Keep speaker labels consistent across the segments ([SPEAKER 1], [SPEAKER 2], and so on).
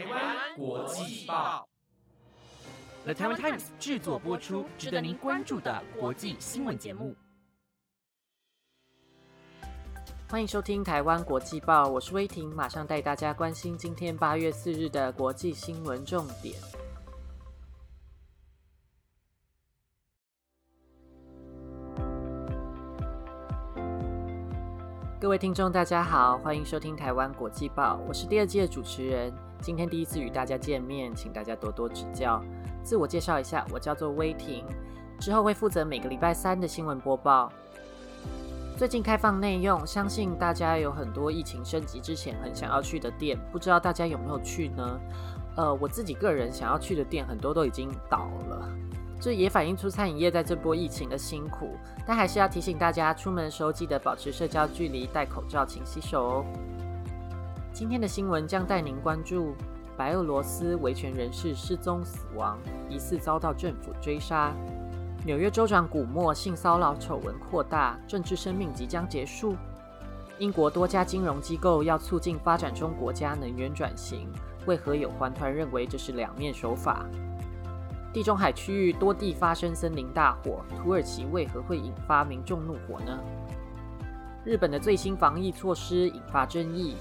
[SPEAKER 1] 台湾国际报
[SPEAKER 2] ，The Taiwan Times 制作播出，值得您关注的国际新闻节目。
[SPEAKER 3] 欢迎收听台湾国际报，我是威婷，马上带大家关心今天八月四日的国际新闻重点。各位听众，大家好，欢迎收听台湾国际报，我是第二季的主持人。今天第一次与大家见面，请大家多多指教。自我介绍一下，我叫做威婷，之后会负责每个礼拜三的新闻播报。最近开放内用，相信大家有很多疫情升级之前很想要去的店，不知道大家有没有去呢？呃，我自己个人想要去的店，很多都已经倒了。这也反映出餐饮业在这波疫情的辛苦，但还是要提醒大家，出门的时候记得保持社交距离，戴口罩，勤洗手哦。今天的新闻将带您关注白俄罗斯维权人士失踪死亡，疑似遭到政府追杀；纽约州长古默性骚扰丑闻扩大，政治生命即将结束；英国多家金融机构要促进发展中国家能源转型，为何有环团认为这是两面手法？地中海区域多地发生森林大火，土耳其为何会引发民众怒火呢？日本的最新防疫措施引发争议，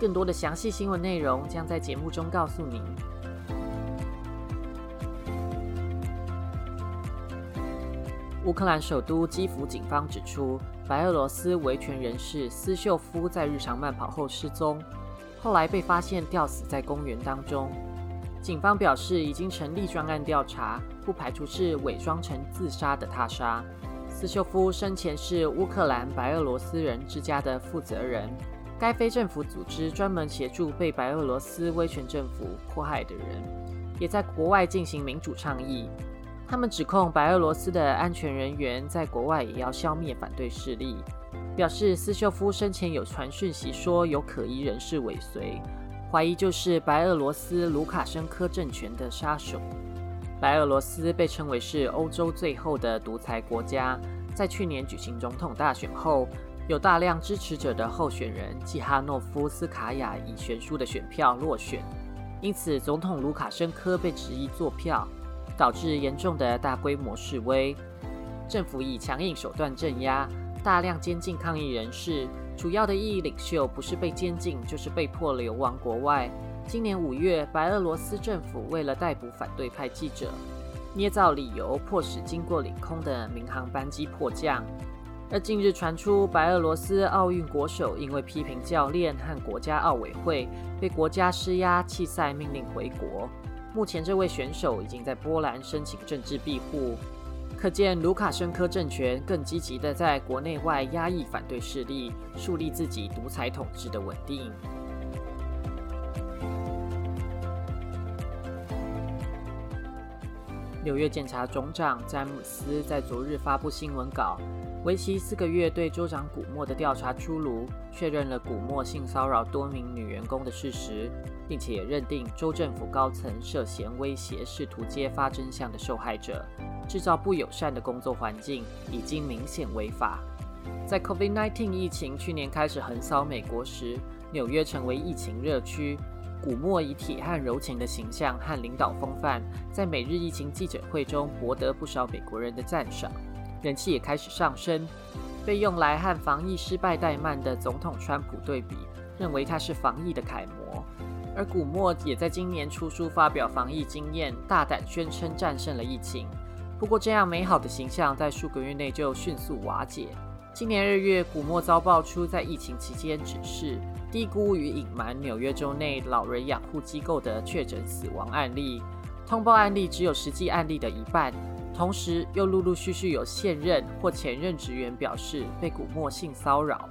[SPEAKER 3] 更多的详细新闻内容将在节目中告诉您。乌克兰首都基辅警方指出，白俄罗斯维权人士斯秀夫在日常慢跑后失踪，后来被发现吊死在公园当中。警方表示，已经成立专案调查，不排除是伪装成自杀的他杀。斯秀夫生前是乌克兰白俄罗斯人之家的负责人，该非政府组织专门协助被白俄罗斯威权政府迫害的人，也在国外进行民主倡议。他们指控白俄罗斯的安全人员在国外也要消灭反对势力，表示斯秀夫生前有传讯息说有可疑人士尾随。怀疑就是白俄罗斯卢卡申科政权的杀手。白俄罗斯被称为是欧洲最后的独裁国家，在去年举行总统大选后，有大量支持者的候选人季哈诺夫斯卡娅以悬殊的选票落选，因此总统卢卡申科被质疑作票，导致严重的大规模示威。政府以强硬手段镇压，大量监禁抗议人士。主要的异议领袖不是被监禁，就是被迫流亡国外。今年五月，白俄罗斯政府为了逮捕反对派记者，捏造理由，迫使经过领空的民航班机迫降。而近日传出，白俄罗斯奥运国手因为批评教练和国家奥委会，被国家施压弃赛，命令回国。目前，这位选手已经在波兰申请政治庇护。可见，卢卡申科政权更积极的在国内外压抑反对势力，树立自己独裁统治的稳定。纽约检察总长詹姆斯在昨日发布新闻稿，为期四个月对州长古默的调查出炉，确认了古默性骚扰多名女员工的事实，并且认定州政府高层涉嫌威胁试图揭发真相的受害者。制造不友善的工作环境已经明显违法。在 COVID-19 疫情去年开始横扫美国时，纽约成为疫情热区。古默以铁汉柔情的形象和领导风范，在每日疫情记者会中博得不少美国人的赞赏，人气也开始上升。被用来和防疫失败怠慢的总统川普对比，认为他是防疫的楷模。而古默也在今年出书发表防疫经验，大胆宣称战胜了疫情。不过，这样美好的形象在数个月内就迅速瓦解。今年二月，古默遭爆出在疫情期间指示、低估与隐瞒纽约州内老人养护机构的确诊死亡案例，通报案例只有实际案例的一半。同时，又陆陆续续有现任或前任职员表示被古默性骚扰，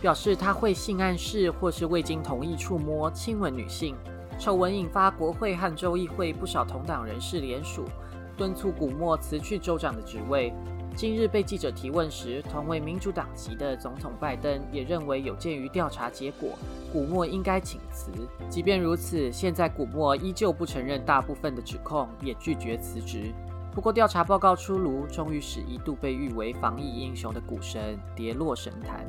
[SPEAKER 3] 表示他会性暗示或是未经同意触摸、亲吻女性。丑闻引发国会和州议会不少同党人士联署。敦促古默辞去州长的职位。今日被记者提问时，同为民主党籍的总统拜登也认为，有鉴于调查结果，古默应该请辞。即便如此，现在古默依旧不承认大部分的指控，也拒绝辞职。不过，调查报告出炉，终于使一度被誉为防疫英雄的股神跌落神坛。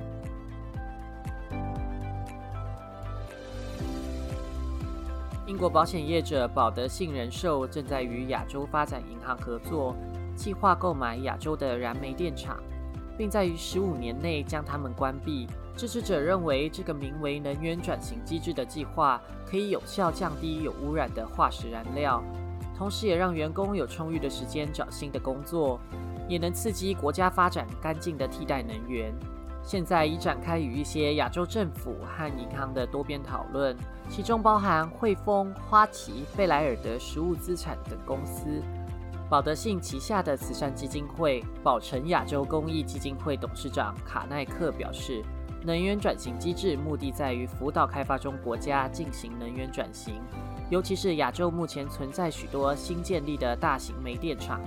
[SPEAKER 3] 英国保险业者保德信人寿正在与亚洲发展银行合作，计划购买亚洲的燃煤电厂，并在于十五年内将它们关闭。支持者认为，这个名为“能源转型机制”的计划可以有效降低有污染的化石燃料，同时也让员工有充裕的时间找新的工作，也能刺激国家发展干净的替代能源。现在已展开与一些亚洲政府和银行的多边讨论，其中包含汇丰、花旗、贝莱尔德实物资产等公司。保德信旗下的慈善基金会宝城亚洲公益基金会董事长卡奈克表示。能源转型机制目的在于辅导开发中国家进行能源转型，尤其是亚洲目前存在许多新建立的大型煤电厂，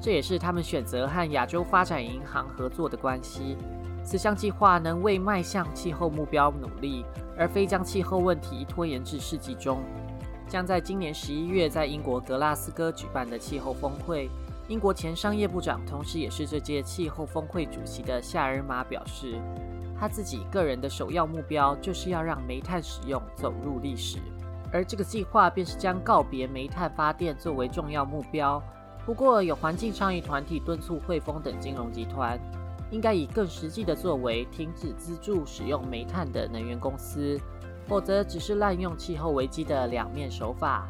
[SPEAKER 3] 这也是他们选择和亚洲发展银行合作的关系。此项计划能为迈向气候目标努力，而非将气候问题拖延至世纪中。将在今年十一月在英国格拉斯哥举办的气候峰会，英国前商业部长，同时也是这届气候峰会主席的夏尔马表示。他自己个人的首要目标就是要让煤炭使用走入历史，而这个计划便是将告别煤炭发电作为重要目标。不过，有环境倡议团体敦促汇丰等金融集团应该以更实际的作为停止资助使用煤炭的能源公司，否则只是滥用气候危机的两面手法。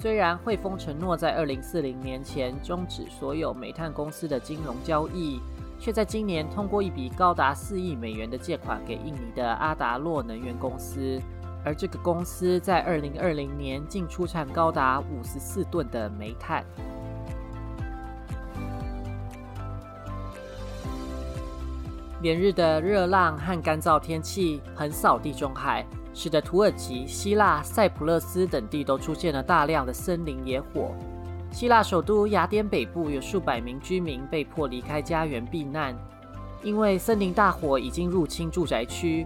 [SPEAKER 3] 虽然汇丰承诺在二零四零年前终止所有煤炭公司的金融交易。却在今年通过一笔高达四亿美元的借款给印尼的阿达洛能源公司，而这个公司在二零二零年净出产高达五十四吨的煤炭。连日的热浪和干燥天气横扫地中海，使得土耳其、希腊、塞浦路斯等地都出现了大量的森林野火。希腊首都雅典北部有数百名居民被迫离开家园避难，因为森林大火已经入侵住宅区。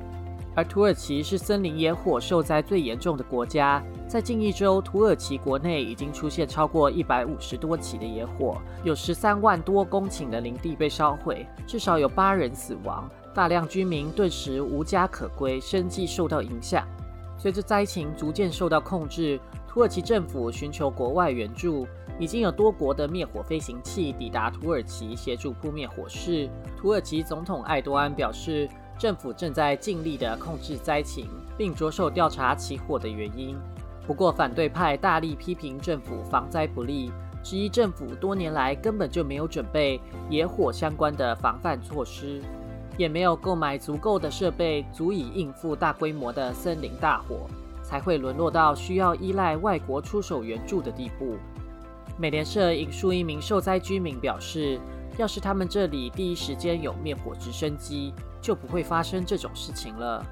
[SPEAKER 3] 而土耳其是森林野火受灾最严重的国家，在近一周，土耳其国内已经出现超过一百五十多起的野火，有十三万多公顷的林地被烧毁，至少有八人死亡，大量居民顿时无家可归，生计受到影响。随着灾情逐渐受到控制，土耳其政府寻求国外援助。已经有多国的灭火飞行器抵达土耳其协助扑灭火势。土耳其总统埃多安表示，政府正在尽力地控制灾情，并着手调查起火的原因。不过，反对派大力批评政府防灾不力，质疑政府多年来根本就没有准备野火相关的防范措施，也没有购买足够的设备，足以应付大规模的森林大火，才会沦落到需要依赖外国出手援助的地步。美联社引述一名受灾居民表示：“要是他们这里第一时间有灭火直升机，就不会发生这种事情了。”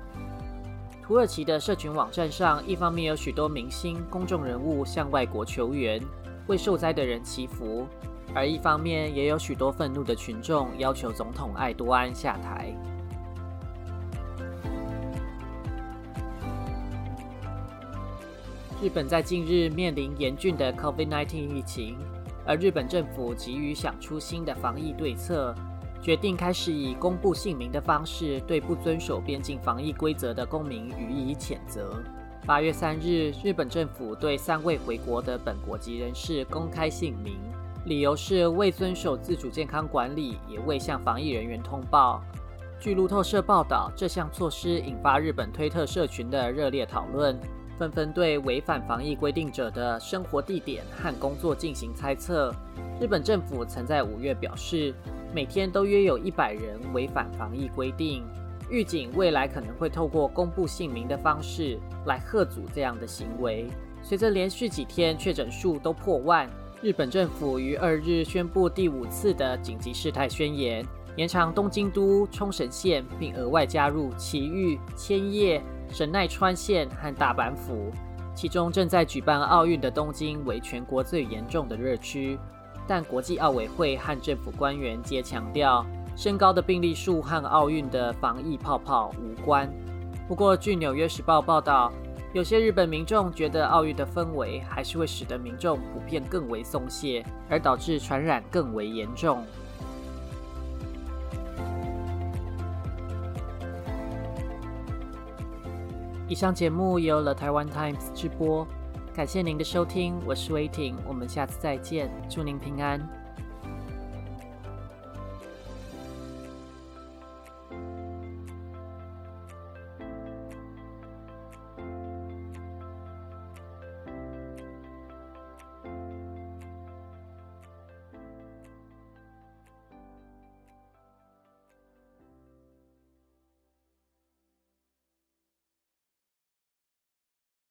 [SPEAKER 3] 土耳其的社群网站上，一方面有许多明星、公众人物向外国求援，为受灾的人祈福；而一方面也有许多愤怒的群众要求总统艾多安下台。日本在近日面临严峻的 COVID-19 疫情，而日本政府急于想出新的防疫对策，决定开始以公布姓名的方式对不遵守边境防疫规则的公民予以谴责。八月三日，日本政府对三位回国的本国籍人士公开姓名，理由是未遵守自主健康管理，也未向防疫人员通报。据路透社报道，这项措施引发日本推特社群的热烈讨论。纷纷对违反防疫规定者的生活地点和工作进行猜测。日本政府曾在五月表示，每天都约有一百人违反防疫规定，预警未来可能会透过公布姓名的方式来贺阻这样的行为。随着连续几天确诊数都破万，日本政府于二日宣布第五次的紧急事态宣言，延长东京都、冲绳县，并额外加入埼玉、千叶。神奈川县和大阪府，其中正在举办奥运的东京为全国最严重的热区，但国际奥委会和政府官员皆强调，升高的病例数和奥运的防疫泡泡无关。不过，据《纽约时报》报道，有些日本民众觉得奥运的氛围还是会使得民众普遍更为松懈，而导致传染更为严重。以上节目由了台湾 Times 直播，感谢您的收听，我是威婷，我们下次再见，祝您平安。